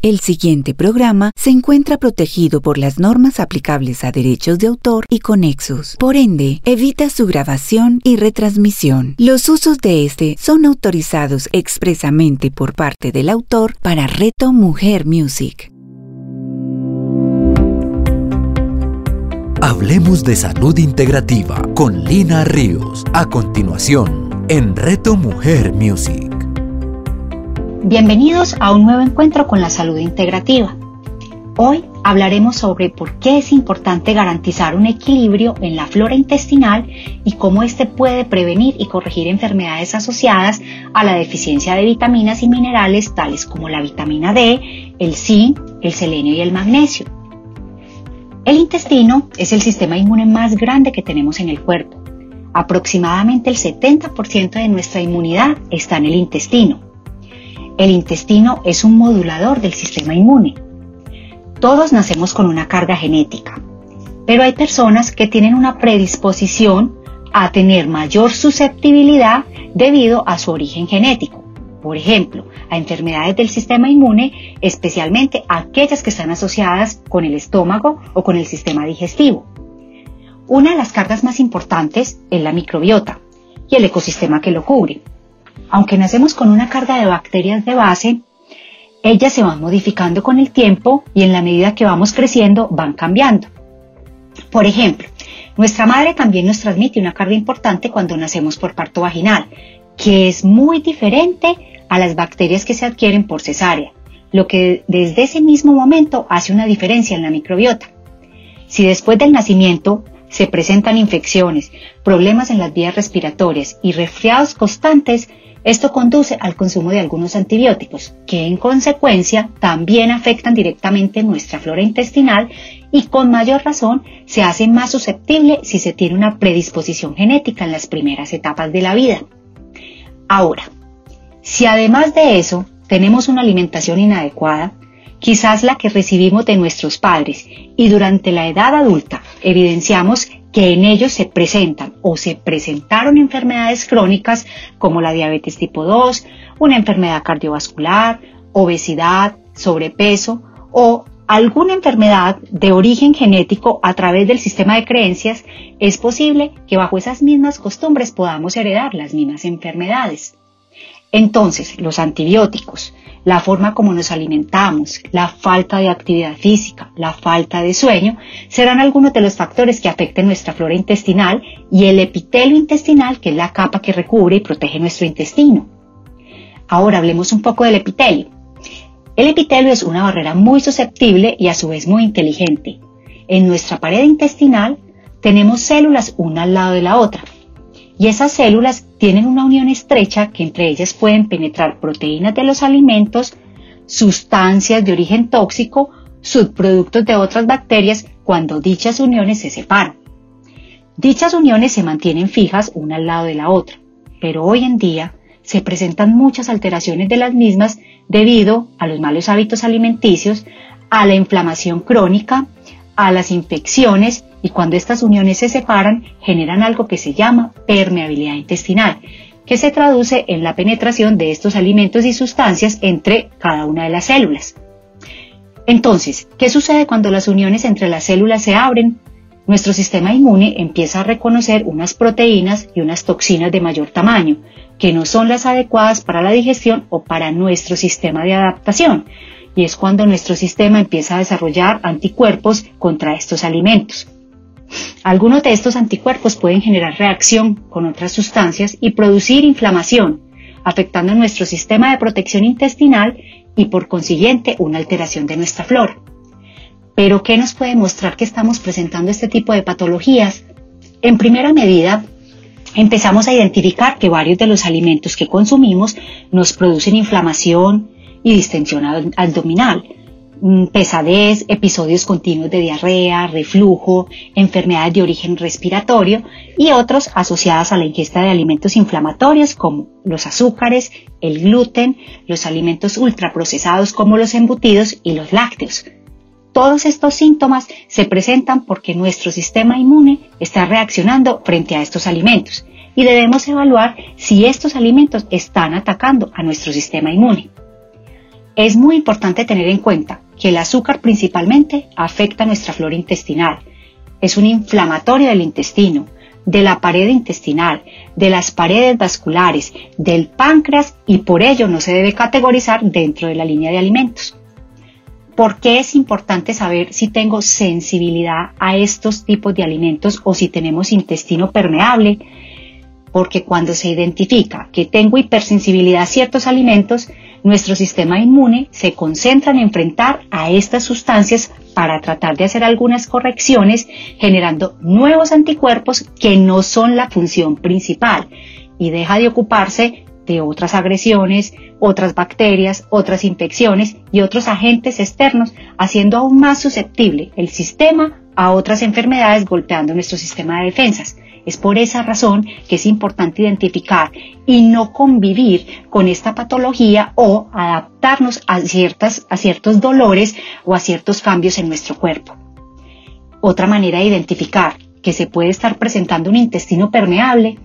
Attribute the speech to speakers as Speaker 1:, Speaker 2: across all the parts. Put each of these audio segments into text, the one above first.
Speaker 1: El siguiente programa se encuentra protegido por las normas aplicables a derechos de autor y conexos. Por ende, evita su grabación y retransmisión. Los usos de este son autorizados expresamente por parte del autor para Reto Mujer Music.
Speaker 2: Hablemos de salud integrativa con Lina Ríos. A continuación, en Reto Mujer Music.
Speaker 3: Bienvenidos a un nuevo encuentro con la salud integrativa. Hoy hablaremos sobre por qué es importante garantizar un equilibrio en la flora intestinal y cómo éste puede prevenir y corregir enfermedades asociadas a la deficiencia de vitaminas y minerales tales como la vitamina D, el zinc, el selenio y el magnesio. El intestino es el sistema inmune más grande que tenemos en el cuerpo. Aproximadamente el 70% de nuestra inmunidad está en el intestino. El intestino es un modulador del sistema inmune. Todos nacemos con una carga genética, pero hay personas que tienen una predisposición a tener mayor susceptibilidad debido a su origen genético. Por ejemplo, a enfermedades del sistema inmune, especialmente aquellas que están asociadas con el estómago o con el sistema digestivo. Una de las cargas más importantes es la microbiota y el ecosistema que lo cubre. Aunque nacemos con una carga de bacterias de base, ellas se van modificando con el tiempo y en la medida que vamos creciendo van cambiando. Por ejemplo, nuestra madre también nos transmite una carga importante cuando nacemos por parto vaginal, que es muy diferente a las bacterias que se adquieren por cesárea, lo que desde ese mismo momento hace una diferencia en la microbiota. Si después del nacimiento se presentan infecciones, problemas en las vías respiratorias y resfriados constantes, esto conduce al consumo de algunos antibióticos, que en consecuencia también afectan directamente nuestra flora intestinal y con mayor razón se hace más susceptible si se tiene una predisposición genética en las primeras etapas de la vida. Ahora, si además de eso tenemos una alimentación inadecuada, quizás la que recibimos de nuestros padres, y durante la edad adulta evidenciamos que en ellos se presentan o se presentaron enfermedades crónicas como la diabetes tipo 2, una enfermedad cardiovascular, obesidad, sobrepeso o alguna enfermedad de origen genético a través del sistema de creencias, es posible que bajo esas mismas costumbres podamos heredar las mismas enfermedades. Entonces, los antibióticos, la forma como nos alimentamos, la falta de actividad física, la falta de sueño, serán algunos de los factores que afecten nuestra flora intestinal y el epitelio intestinal, que es la capa que recubre y protege nuestro intestino. Ahora hablemos un poco del epitelio. El epitelio es una barrera muy susceptible y a su vez muy inteligente. En nuestra pared intestinal tenemos células una al lado de la otra, y esas células tienen una unión estrecha que entre ellas pueden penetrar proteínas de los alimentos, sustancias de origen tóxico, subproductos de otras bacterias cuando dichas uniones se separan. Dichas uniones se mantienen fijas una al lado de la otra, pero hoy en día se presentan muchas alteraciones de las mismas debido a los malos hábitos alimenticios, a la inflamación crónica, a las infecciones y cuando estas uniones se separan generan algo que se llama permeabilidad intestinal, que se traduce en la penetración de estos alimentos y sustancias entre cada una de las células. Entonces, ¿qué sucede cuando las uniones entre las células se abren? Nuestro sistema inmune empieza a reconocer unas proteínas y unas toxinas de mayor tamaño, que no son las adecuadas para la digestión o para nuestro sistema de adaptación, y es cuando nuestro sistema empieza a desarrollar anticuerpos contra estos alimentos. Algunos de estos anticuerpos pueden generar reacción con otras sustancias y producir inflamación, afectando nuestro sistema de protección intestinal y por consiguiente una alteración de nuestra flora. Pero ¿qué nos puede mostrar que estamos presentando este tipo de patologías? En primera medida, empezamos a identificar que varios de los alimentos que consumimos nos producen inflamación y distensión abdominal, pesadez, episodios continuos de diarrea, reflujo, enfermedades de origen respiratorio y otros asociados a la ingesta de alimentos inflamatorios como los azúcares, el gluten, los alimentos ultraprocesados como los embutidos y los lácteos. Todos estos síntomas se presentan porque nuestro sistema inmune está reaccionando frente a estos alimentos y debemos evaluar si estos alimentos están atacando a nuestro sistema inmune. Es muy importante tener en cuenta que el azúcar principalmente afecta nuestra flora intestinal. Es un inflamatorio del intestino, de la pared intestinal, de las paredes vasculares, del páncreas y por ello no se debe categorizar dentro de la línea de alimentos. ¿Por qué es importante saber si tengo sensibilidad a estos tipos de alimentos o si tenemos intestino permeable? Porque cuando se identifica que tengo hipersensibilidad a ciertos alimentos, nuestro sistema inmune se concentra en enfrentar a estas sustancias para tratar de hacer algunas correcciones, generando nuevos anticuerpos que no son la función principal y deja de ocuparse de otras agresiones, otras bacterias, otras infecciones y otros agentes externos, haciendo aún más susceptible el sistema a otras enfermedades golpeando nuestro sistema de defensas. Es por esa razón que es importante identificar y no convivir con esta patología o adaptarnos a, ciertas, a ciertos dolores o a ciertos cambios en nuestro cuerpo. Otra manera de identificar que se puede estar presentando un intestino permeable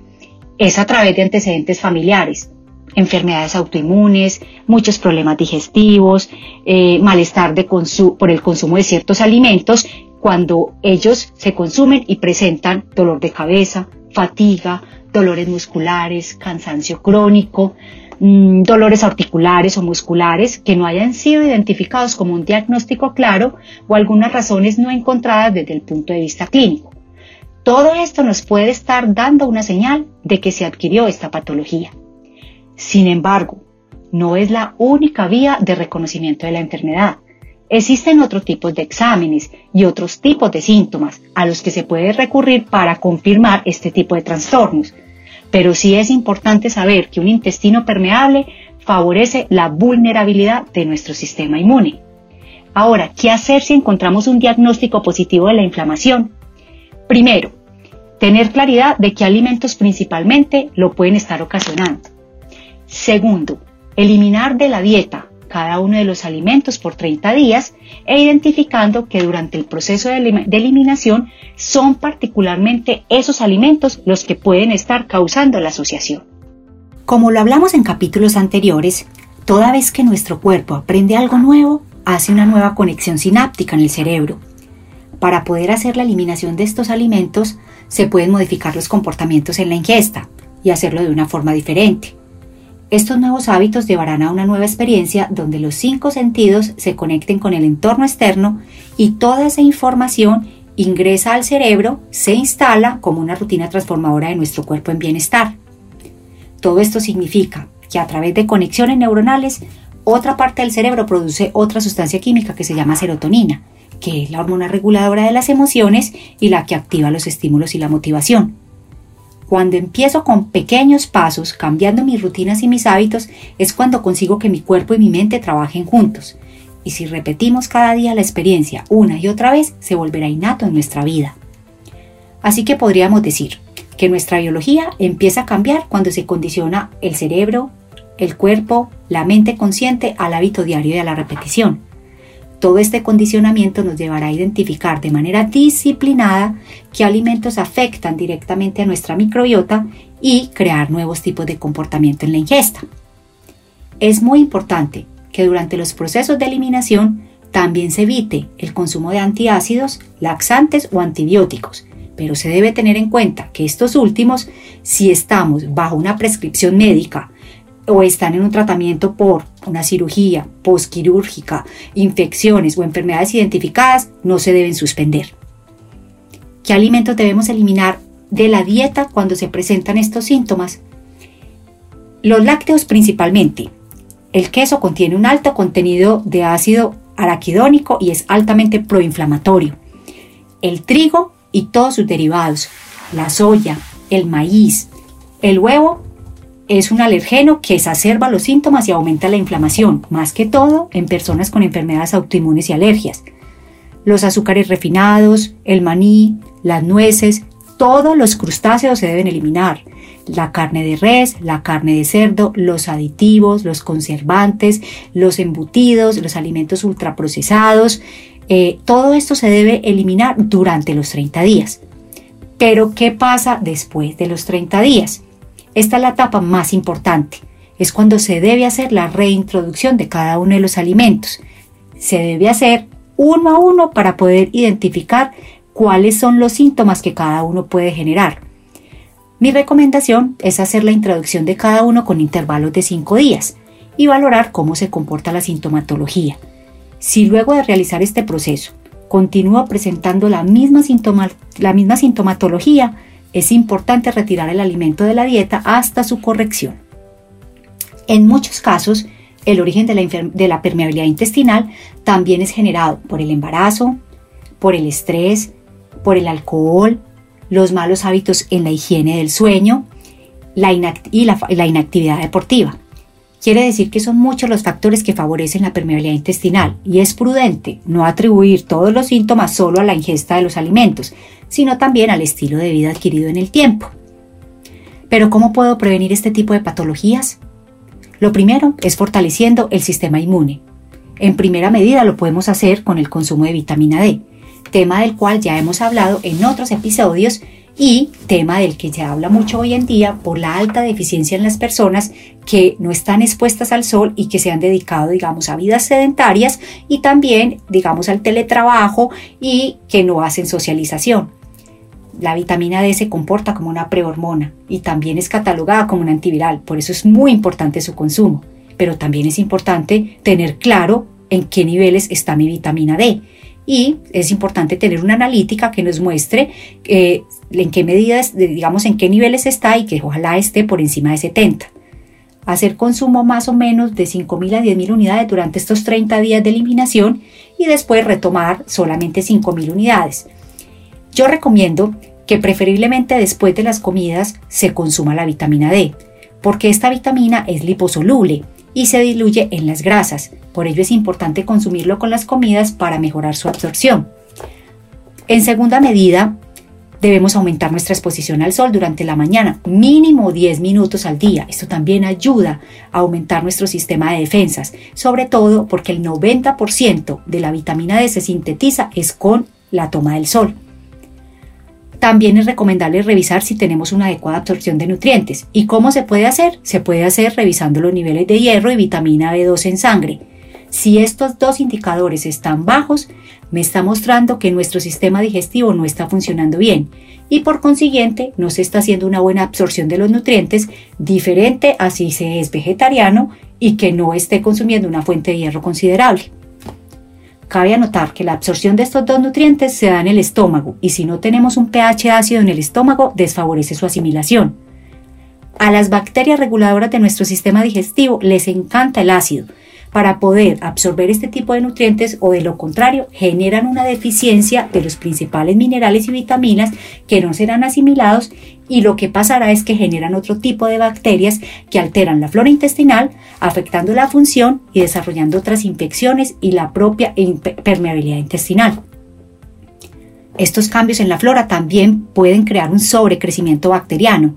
Speaker 3: es a través de antecedentes familiares, enfermedades autoinmunes, muchos problemas digestivos, eh, malestar de por el consumo de ciertos alimentos cuando ellos se consumen y presentan dolor de cabeza, fatiga, dolores musculares, cansancio crónico, mm, dolores articulares o musculares que no hayan sido identificados como un diagnóstico claro o algunas razones no encontradas desde el punto de vista clínico. Todo esto nos puede estar dando una señal de que se adquirió esta patología. Sin embargo, no es la única vía de reconocimiento de la enfermedad. Existen otros tipos de exámenes y otros tipos de síntomas a los que se puede recurrir para confirmar este tipo de trastornos. Pero sí es importante saber que un intestino permeable favorece la vulnerabilidad de nuestro sistema inmune. Ahora, ¿qué hacer si encontramos un diagnóstico positivo de la inflamación? Primero, tener claridad de qué alimentos principalmente lo pueden estar ocasionando. Segundo, eliminar de la dieta cada uno de los alimentos por 30 días e identificando que durante el proceso de, eliminación son particularmente esos alimentos los que pueden estar causando la asociación. Como lo hablamos en capítulos anteriores, toda vez que nuestro cuerpo aprende algo nuevo, hace una nueva conexión sináptica en el cerebro. Para poder hacer la eliminación de estos alimentos, se pueden modificar los comportamientos en la ingesta y hacerlo de una forma diferente. Estos nuevos hábitos llevarán a una nueva experiencia donde los cinco sentidos se conecten con el entorno externo y toda esa información ingresa al cerebro, se instala como una rutina transformadora de nuestro cuerpo en bienestar. Todo esto significa que a través de conexiones neuronales, otra parte del cerebro produce otra sustancia química que se llama serotonina, que es la hormona reguladora de las emociones y la que activa los estímulos y la motivación. Cuando empiezo con pequeños pasos, cambiando mis rutinas y mis hábitos, es cuando consigo que mi cuerpo y mi mente trabajen juntos. Y si repetimos cada día la experiencia una y otra vez, se volverá innato en nuestra vida. Así que podríamos decir que nuestra biología empieza a cambiar cuando se condiciona el cerebro, el cuerpo, la mente consciente al hábito diario y a la repetición. Todo este condicionamiento nos llevará a identificar de manera disciplinada qué alimentos afectan directamente a nuestra microbiota y crear nuevos tipos de comportamiento en la ingesta. Es muy importante que durante los procesos de eliminación también se evite el consumo de antiácidos, laxantes o antibióticos, pero se debe tener en cuenta que estos últimos, si estamos bajo una prescripción médica o están en un tratamiento por una cirugía postquirúrgica, infecciones o enfermedades identificadas, no se deben suspender. ¿Qué alimentos debemos eliminar de la dieta cuando se presentan estos síntomas? Los lácteos principalmente. El queso contiene un alto contenido de ácido araquidónico y es altamente proinflamatorio. El trigo y todos sus derivados, la soya, el maíz, el huevo es un alergeno que exacerba los síntomas y aumenta la inflamación, más que todo en personas con enfermedades autoinmunes y alergias. Los azúcares refinados, el maní, las nueces, todos los crustáceos se deben eliminar. La carne de res, la carne de cerdo, los aditivos, los conservantes, los embutidos, los alimentos ultraprocesados, eh, todo esto se debe eliminar durante los 30 días. Pero, ¿qué pasa después de los 30 días? Esta es la etapa más importante. es cuando se debe hacer la reintroducción de cada uno de los alimentos. Se debe hacer uno a uno para poder identificar cuáles son los síntomas que cada uno puede generar. Mi recomendación es hacer la introducción de cada uno con intervalos de 5 días y valorar cómo se comporta la sintomatología. Si luego de realizar este proceso continúa presentando la misma, la misma sintomatología, es importante retirar el alimento de la dieta hasta su corrección. En muchos casos, el origen de la, permeabilidad intestinal también es generado por el embarazo, por el estrés, por el alcohol, los malos hábitos en la higiene del sueño y la, inactividad deportiva. Quiere decir que son muchos los factores que favorecen la permeabilidad intestinal y es prudente no atribuir todos los síntomas solo a la ingesta de los alimentos, sino también al estilo de vida adquirido en el tiempo. Pero ¿cómo puedo prevenir este tipo de patologías? Lo primero es fortaleciendo el sistema inmune. En primera medida lo podemos hacer con el consumo de vitamina D, tema del cual ya hemos hablado en otros episodios y tema del que se habla mucho hoy en día por la alta deficiencia en las personas que no están expuestas al sol y que se han dedicado, digamos, a vidas sedentarias y también, digamos, al teletrabajo y que no hacen socialización. La vitamina D se comporta como una prehormona y también es catalogada como un antiviral, por eso es muy importante su consumo. Pero también es importante tener claro en qué niveles está mi vitamina D y es importante tener una analítica que nos muestre eh, en qué medidas, digamos, en qué niveles está y que ojalá esté por encima de 70. Hacer consumo más o menos de 5.000 a 10.000 unidades durante estos 30 días de eliminación y después retomar solamente 5.000 unidades. Yo recomiendo que preferiblemente después de las comidas se consuma la vitamina D, porque esta vitamina es liposoluble y se diluye en las grasas. Por ello es importante consumirlo con las comidas para mejorar su absorción. En segunda medida, debemos aumentar nuestra exposición al sol durante la mañana, mínimo 10 minutos al día. Esto también ayuda a aumentar nuestro sistema de defensas, sobre todo porque el 90% de la vitamina D se sintetiza es con la toma del sol. También es recomendable revisar si tenemos una adecuada absorción de nutrientes. ¿Y cómo se puede hacer? Se puede hacer revisando los niveles de hierro y vitamina B2 en sangre. Si estos dos indicadores están bajos, me está mostrando que nuestro sistema digestivo no está funcionando bien y por consiguiente no se está haciendo una buena absorción de los nutrientes, diferente a si se es vegetariano y que no esté consumiendo una fuente de hierro considerable. Cabe anotar que la absorción de estos dos nutrientes se da en el estómago y si no tenemos un pH ácido en el estómago desfavorece su asimilación. A las bacterias reguladoras de nuestro sistema digestivo les encanta el ácido, para poder absorber este tipo de nutrientes o de lo contrario generan una deficiencia de los principales minerales y vitaminas que no serán asimilados y lo que pasará es que generan otro tipo de bacterias que alteran la flora intestinal, afectando la función y desarrollando otras infecciones y la propia permeabilidad intestinal. Estos cambios en la flora también pueden crear un sobrecrecimiento bacteriano.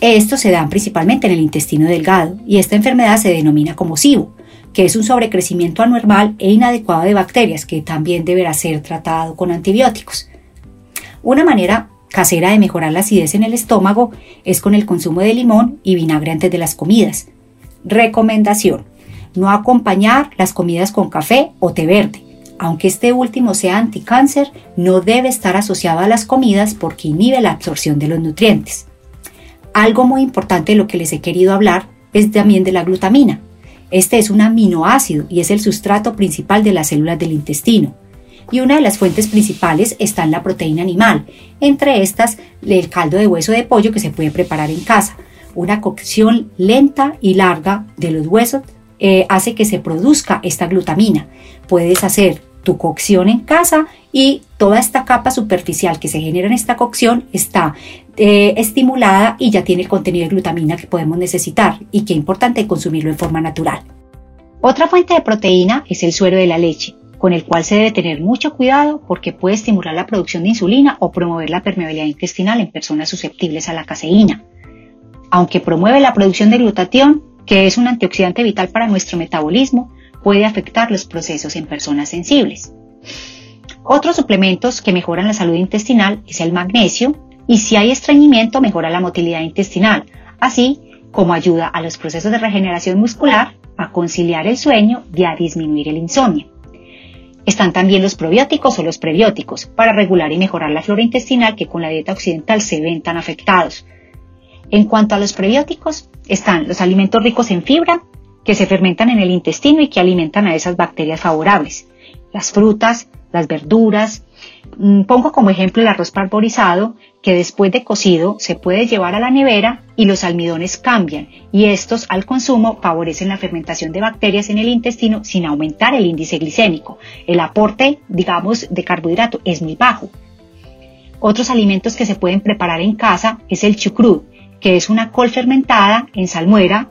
Speaker 3: Estos se dan principalmente en el intestino delgado y esta enfermedad se denomina como SIBO que es un sobrecrecimiento anormal e inadecuado de bacterias que también deberá ser tratado con antibióticos. Una manera casera de mejorar la acidez en el estómago es con el consumo de limón y vinagre antes de las comidas. Recomendación. No acompañar las comidas con café o té verde. Aunque este último sea anticáncer, no debe estar asociado a las comidas porque inhibe la absorción de los nutrientes. Algo muy importante de lo que les he querido hablar es también de la glutamina. Este es un aminoácido y es el sustrato principal de las células del intestino. Y una de las fuentes principales está en la proteína animal, entre estas el caldo de hueso de pollo que se puede preparar en casa. Una cocción lenta y larga de los huesos eh, hace que se produzca esta glutamina. Puedes hacer tu cocción en casa y toda esta capa superficial que se genera en esta cocción está eh, estimulada y ya tiene el contenido de glutamina que podemos necesitar y que es importante consumirlo en forma natural. Otra fuente de proteína es el suero de la leche, con el cual se debe tener mucho cuidado porque puede estimular la producción de insulina o promover la permeabilidad intestinal en personas susceptibles a la caseína. Aunque promueve la producción de glutatión, que es un antioxidante vital para nuestro metabolismo, puede afectar los procesos en personas sensibles. Otros suplementos que mejoran la salud intestinal es el magnesio y si hay estreñimiento mejora la motilidad intestinal, así como ayuda a los procesos de regeneración muscular, a conciliar el sueño y a disminuir el insomnio. Están también los probióticos o los prebióticos para regular y mejorar la flora intestinal que con la dieta occidental se ven tan afectados. En cuanto a los prebióticos, están los alimentos ricos en fibra, que se fermentan en el intestino y que alimentan a esas bacterias favorables. Las frutas, las verduras. Mm, pongo como ejemplo el arroz parborizado, que después de cocido se puede llevar a la nevera y los almidones cambian y estos al consumo favorecen la fermentación de bacterias en el intestino sin aumentar el índice glicémico. El aporte, digamos, de carbohidrato es muy bajo. Otros alimentos que se pueden preparar en casa es el chucrut, que es una col fermentada en salmuera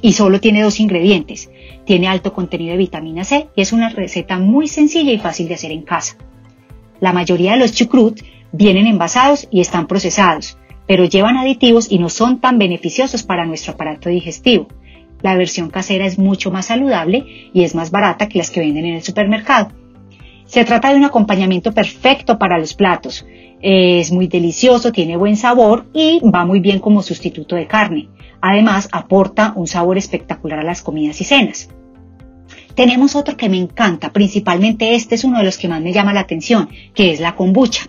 Speaker 3: y solo tiene dos ingredientes. Tiene alto contenido de vitamina C y es una receta muy sencilla y fácil de hacer en casa. La mayoría de los chucrut vienen envasados y están procesados, pero llevan aditivos y no son tan beneficiosos para nuestro aparato digestivo. La versión casera es mucho más saludable y es más barata que las que venden en el supermercado. Se trata de un acompañamiento perfecto para los platos, es muy delicioso, tiene buen sabor y va muy bien como sustituto de carne. Además, aporta un sabor espectacular a las comidas y cenas. Tenemos otro que me encanta, principalmente este es uno de los que más me llama la atención, que es la kombucha.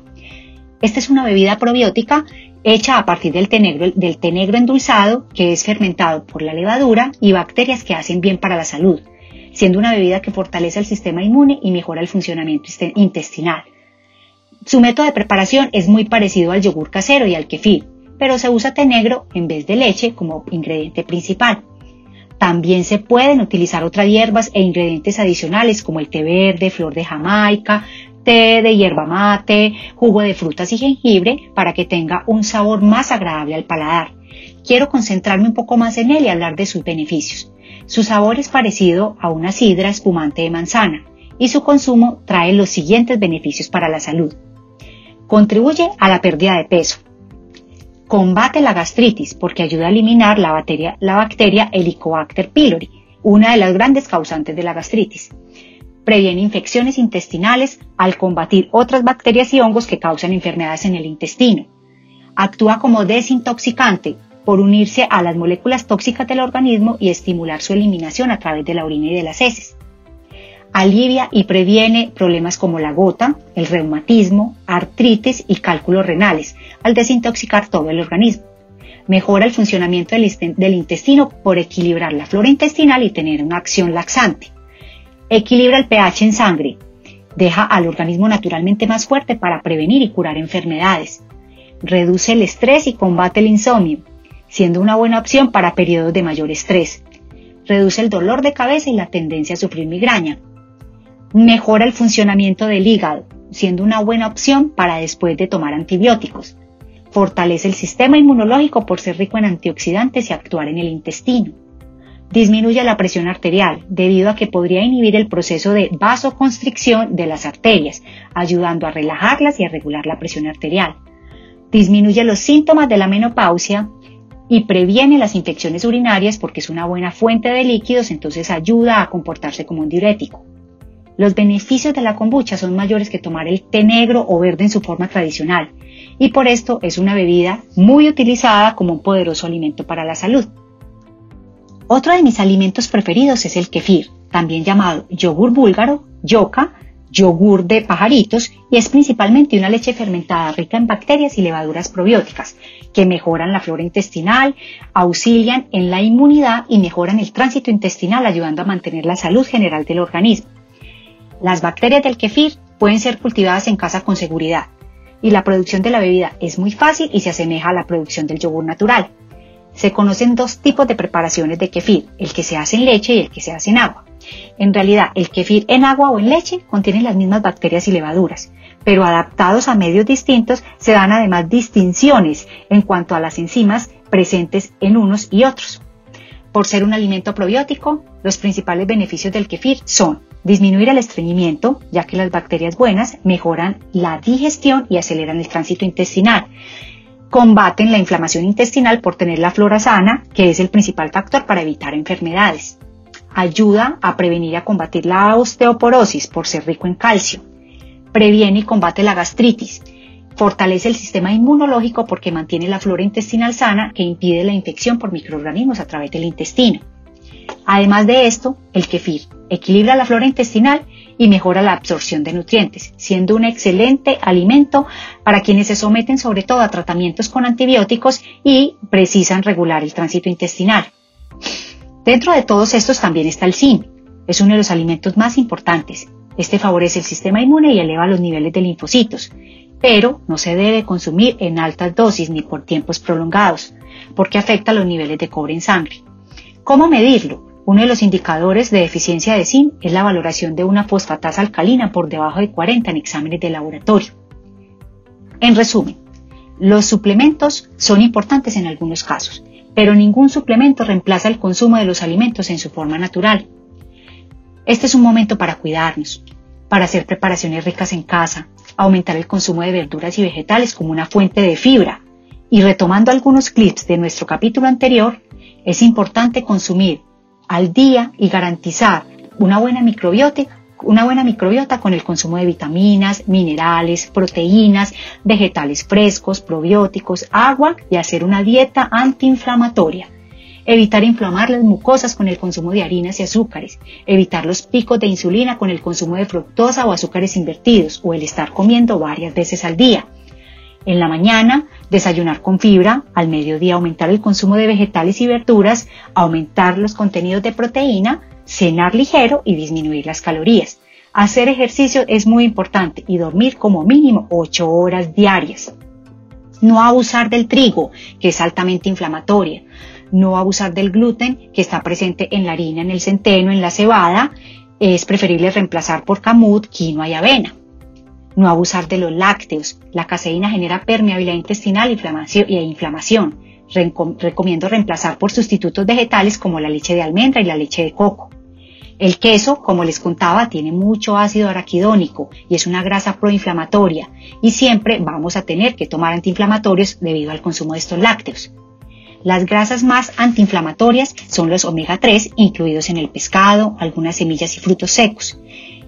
Speaker 3: Esta es una bebida probiótica hecha a partir del té negro, endulzado, que es fermentado por la levadura y bacterias que hacen bien para la salud, siendo una bebida que fortalece el sistema inmune y mejora el funcionamiento intestinal. Su método de preparación es muy parecido al yogur casero y al kefir, pero se usa té negro en vez de leche como ingrediente principal. También se pueden utilizar otras hierbas e ingredientes adicionales como el té verde, flor de jamaica, té de hierba mate, jugo de frutas y jengibre para que tenga un sabor más agradable al paladar. Quiero concentrarme un poco más en él y hablar de sus beneficios. Su sabor es parecido a una sidra espumante de manzana y su consumo trae los siguientes beneficios para la salud. Contribuye a la pérdida de peso. Combate la gastritis porque ayuda a eliminar la bacteria, Helicobacter pylori, una de las grandes causantes de la gastritis. Previene infecciones intestinales al combatir otras bacterias y hongos que causan enfermedades en el intestino. Actúa como desintoxicante por unirse a las moléculas tóxicas del organismo y estimular su eliminación a través de la orina y de las heces alivia y previene problemas como la gota, el reumatismo, artritis y cálculos renales, al desintoxicar todo el organismo. Mejora el funcionamiento del intestino por equilibrar la flora intestinal y tener una acción laxante. Equilibra el pH en sangre. Deja al organismo naturalmente más fuerte para prevenir y curar enfermedades. Reduce el estrés y combate el insomnio, siendo una buena opción para periodos de mayor estrés. Reduce el dolor de cabeza y la tendencia a sufrir migraña Mejora el funcionamiento del hígado, siendo una buena opción para después de tomar antibióticos. Fortalece el sistema inmunológico por ser rico en antioxidantes y actuar en el intestino. Disminuye la presión arterial debido a que podría inhibir el proceso de vasoconstricción de las arterias, ayudando a relajarlas y a regular la presión arterial. Disminuye los síntomas de la menopausia y previene las infecciones urinarias porque es una buena fuente de líquidos, entonces ayuda a comportarse como un diurético. Los beneficios de la kombucha son mayores que tomar el té negro o verde en su forma tradicional y por esto es una bebida muy utilizada como un poderoso alimento para la salud. Otro de mis alimentos preferidos es el kefir, también llamado yogur búlgaro, yoka, yogur de pajaritos y es principalmente una leche fermentada rica en bacterias y levaduras probióticas que mejoran la flora intestinal, auxilian en la inmunidad y mejoran el tránsito intestinal ayudando a mantener la salud general del organismo. Las bacterias del kefir pueden ser cultivadas en casa con seguridad y la producción de la bebida es muy fácil y se asemeja a la producción del yogur natural. Se conocen dos tipos de preparaciones de kefir, el que se hace en leche y el que se hace en agua. En realidad, el kefir en agua o en leche contiene las mismas bacterias y levaduras, pero adaptados a medios distintos se dan además distinciones en cuanto a las enzimas presentes en unos y otros. Por ser un alimento probiótico, los principales beneficios del kefir son disminuir el estreñimiento, ya que las bacterias buenas mejoran la digestión y aceleran el tránsito intestinal. Combaten la inflamación intestinal por tener la flora sana, que es el principal factor para evitar enfermedades. Ayuda a prevenir y a combatir la osteoporosis por ser rico en calcio. Previene y combate la gastritis Fortalece el sistema inmunológico porque mantiene la flora intestinal sana que impide la infección por microorganismos a través del intestino. Además de esto, el kefir equilibra la flora intestinal y mejora la absorción de nutrientes, siendo un excelente alimento para quienes se someten sobre todo a tratamientos con antibióticos y precisan regular el tránsito intestinal. Dentro de todos estos también está el zinc. Es uno de los alimentos más importantes. Este favorece el sistema inmune y eleva los niveles de linfocitos, pero no se debe consumir en altas dosis ni por tiempos prolongados, porque afecta los niveles de cobre en sangre. ¿Cómo medirlo? Uno de los indicadores de deficiencia de zinc es la valoración de una fosfatasa alcalina por debajo de 40 en exámenes de laboratorio. En resumen, los suplementos son importantes en algunos casos, pero ningún suplemento reemplaza el consumo de los alimentos en su forma natural. Este es un momento para cuidarnos, para hacer preparaciones ricas en casa, aumentar el consumo de verduras y vegetales como una fuente de fibra. Y retomando algunos clips de nuestro capítulo anterior, es importante consumir al día y garantizar una buena microbiota, una buena microbiota con el consumo de vitaminas, minerales, proteínas, vegetales frescos, probióticos, agua y hacer una dieta antiinflamatoria. Evitar inflamar las mucosas con el consumo de harinas y azúcares. Evitar los picos de insulina con el consumo de fructosa o azúcares invertidos o el estar comiendo varias veces al día. En la mañana, desayunar con fibra, al mediodía aumentar el consumo de vegetales y verduras, aumentar los contenidos de proteína, cenar ligero y disminuir las calorías. Hacer ejercicio es muy importante y dormir como mínimo 8 horas diarias. No abusar del trigo, que es altamente inflamatoria. No abusar del gluten, que está presente en la harina, en el centeno, en la cebada. Es preferible reemplazar por camut, quinoa y avena. No abusar de los lácteos. La caseína genera permeabilidad intestinal e inflamación. Recomiendo reemplazar por sustitutos vegetales como la leche de almendra y la leche de coco. El queso, como les contaba, tiene mucho ácido araquidónico y es una grasa proinflamatoria y siempre vamos a tener que tomar antiinflamatorios debido al consumo de estos lácteos. Las grasas más antiinflamatorias son los omega 3 incluidos en el pescado, algunas semillas y frutos secos.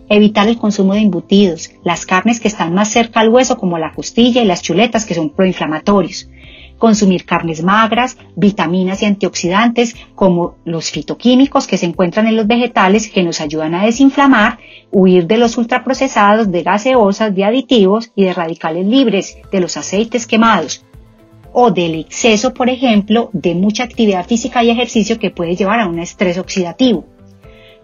Speaker 3: Evitar el consumo de embutidos, las carnes que están más cerca al hueso como la costilla y las chuletas que son proinflamatorios. Consumir carnes magras, vitaminas y antioxidantes como los fitoquímicos que se encuentran en los vegetales que nos ayudan a desinflamar, huir de los ultraprocesados, de gaseosas, de aditivos y de radicales libres, de los aceites quemados o del exceso, por ejemplo, de mucha actividad física y ejercicio que puede llevar a un estrés oxidativo.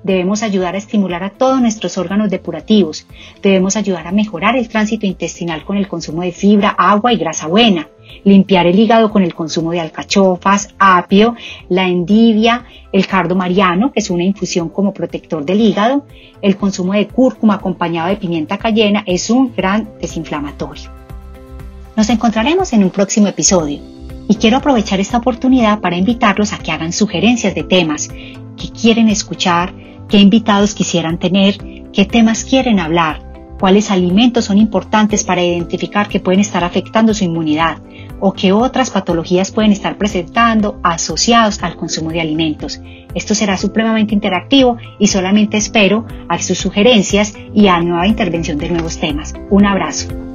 Speaker 3: Debemos ayudar a estimular a todos nuestros órganos depurativos. Debemos ayudar a mejorar el tránsito intestinal con el consumo de fibra, agua y grasa buena. Limpiar el hígado con el consumo de alcachofas, apio, la endivia, el cardo mariano, que es una infusión como protector del hígado. El consumo de cúrcuma acompañado de pimienta cayena es un gran desinflamatorio. Nos encontraremos en un próximo episodio y quiero aprovechar esta oportunidad para invitarlos a que hagan sugerencias de temas que quieren escuchar qué invitados quisieran tener, qué temas quieren hablar, cuáles alimentos son importantes para identificar que pueden estar afectando su inmunidad o qué otras patologías pueden estar presentando asociados al consumo de alimentos. Esto será supremamente interactivo y solamente espero a sus sugerencias y a nueva intervención de nuevos temas. Un abrazo.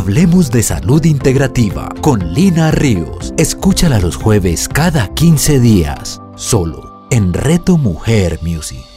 Speaker 2: Hablemos de salud integrativa con Lina Ríos. Escúchala los jueves cada 15 días, solo en Reto Mujer Music.